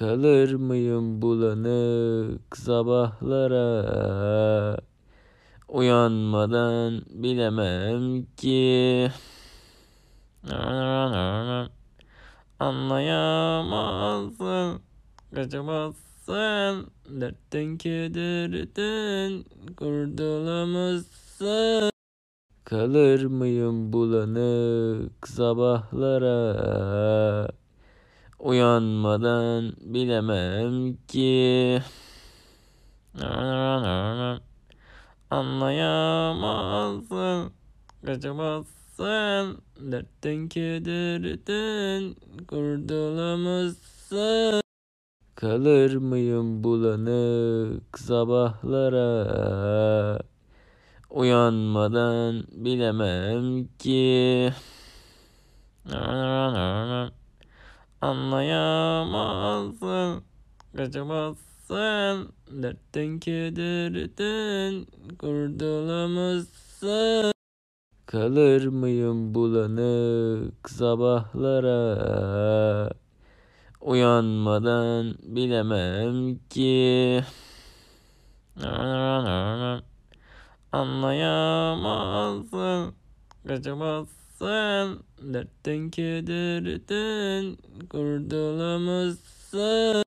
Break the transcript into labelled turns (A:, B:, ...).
A: Kalır mıyım bulanık sabahlara? Uyanmadan bilemem ki. Anlayamazsın Kaçamazsın. Dertten kederden Kurtulamazsın. Kalır mıyım bulanık sabahlara Uyanmadan bilemem ki. Anlayamazsın. Kaçamazsın. Dertten kederden Kurtulamazsın. Kalır mıyım bulanık sabahlara? Uyanmadan bilemem ki Anlayamazsın. Kaçamazsın. Dertten kederden Kurtulamazsın. Kalır mıyım bulanık sabahlara? Uyanmadan bilemem ki. Anlayamazsın. Kaçamazsın Dertten kederden Kurtulamazsın